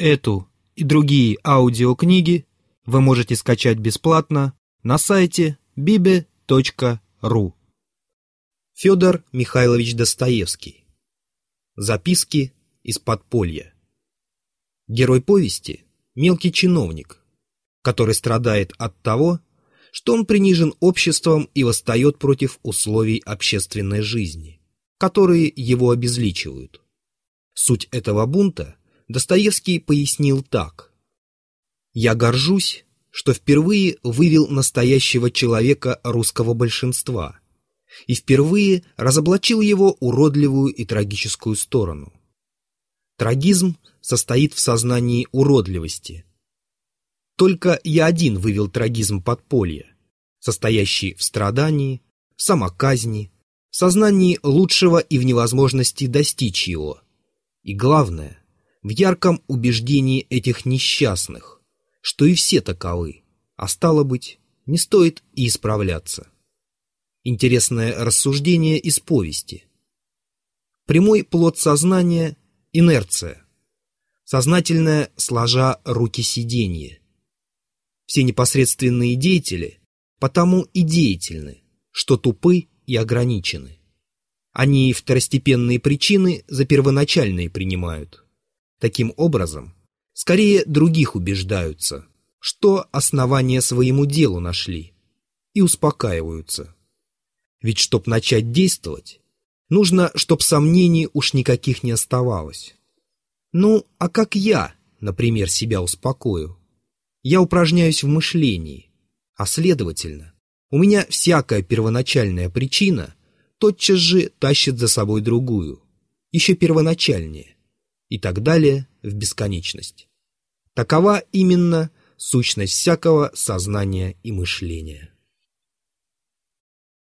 Эту и другие аудиокниги вы можете скачать бесплатно на сайте bibe.ru. Федор Михайлович Достоевский. Записки из подполья. Герой повести – мелкий чиновник, который страдает от того, что он принижен обществом и восстает против условий общественной жизни, которые его обезличивают. Суть этого бунта Достоевский пояснил так. «Я горжусь, что впервые вывел настоящего человека русского большинства и впервые разоблачил его уродливую и трагическую сторону. Трагизм состоит в сознании уродливости. Только я один вывел трагизм подполья, состоящий в страдании, самоказни, сознании лучшего и в невозможности достичь его. И главное, в ярком убеждении этих несчастных, что и все таковы, а стало быть, не стоит и исправляться. Интересное рассуждение из повести. Прямой плод сознания – инерция. Сознательное, сложа руки сиденье. Все непосредственные деятели потому и деятельны, что тупы и ограничены. Они второстепенные причины за первоначальные принимают. Таким образом, скорее других убеждаются, что основания своему делу нашли, и успокаиваются. Ведь чтоб начать действовать, нужно, чтоб сомнений уж никаких не оставалось. Ну, а как я, например, себя успокою? Я упражняюсь в мышлении, а следовательно, у меня всякая первоначальная причина тотчас же тащит за собой другую, еще первоначальнее, и так далее в бесконечность. Такова именно сущность всякого сознания и мышления.